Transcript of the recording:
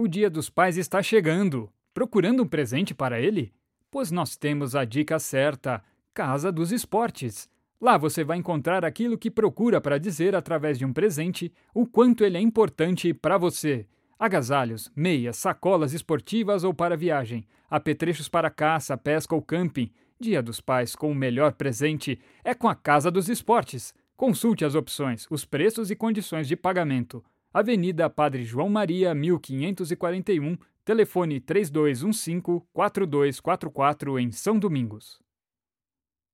O Dia dos Pais está chegando. Procurando um presente para ele? Pois nós temos a dica certa: Casa dos Esportes. Lá você vai encontrar aquilo que procura para dizer através de um presente o quanto ele é importante para você. Agasalhos, meias, sacolas esportivas ou para viagem, apetrechos para caça, pesca ou camping. Dia dos Pais com o melhor presente é com a Casa dos Esportes. Consulte as opções, os preços e condições de pagamento. Avenida Padre João Maria, 1541, telefone 3215-4244 em São Domingos.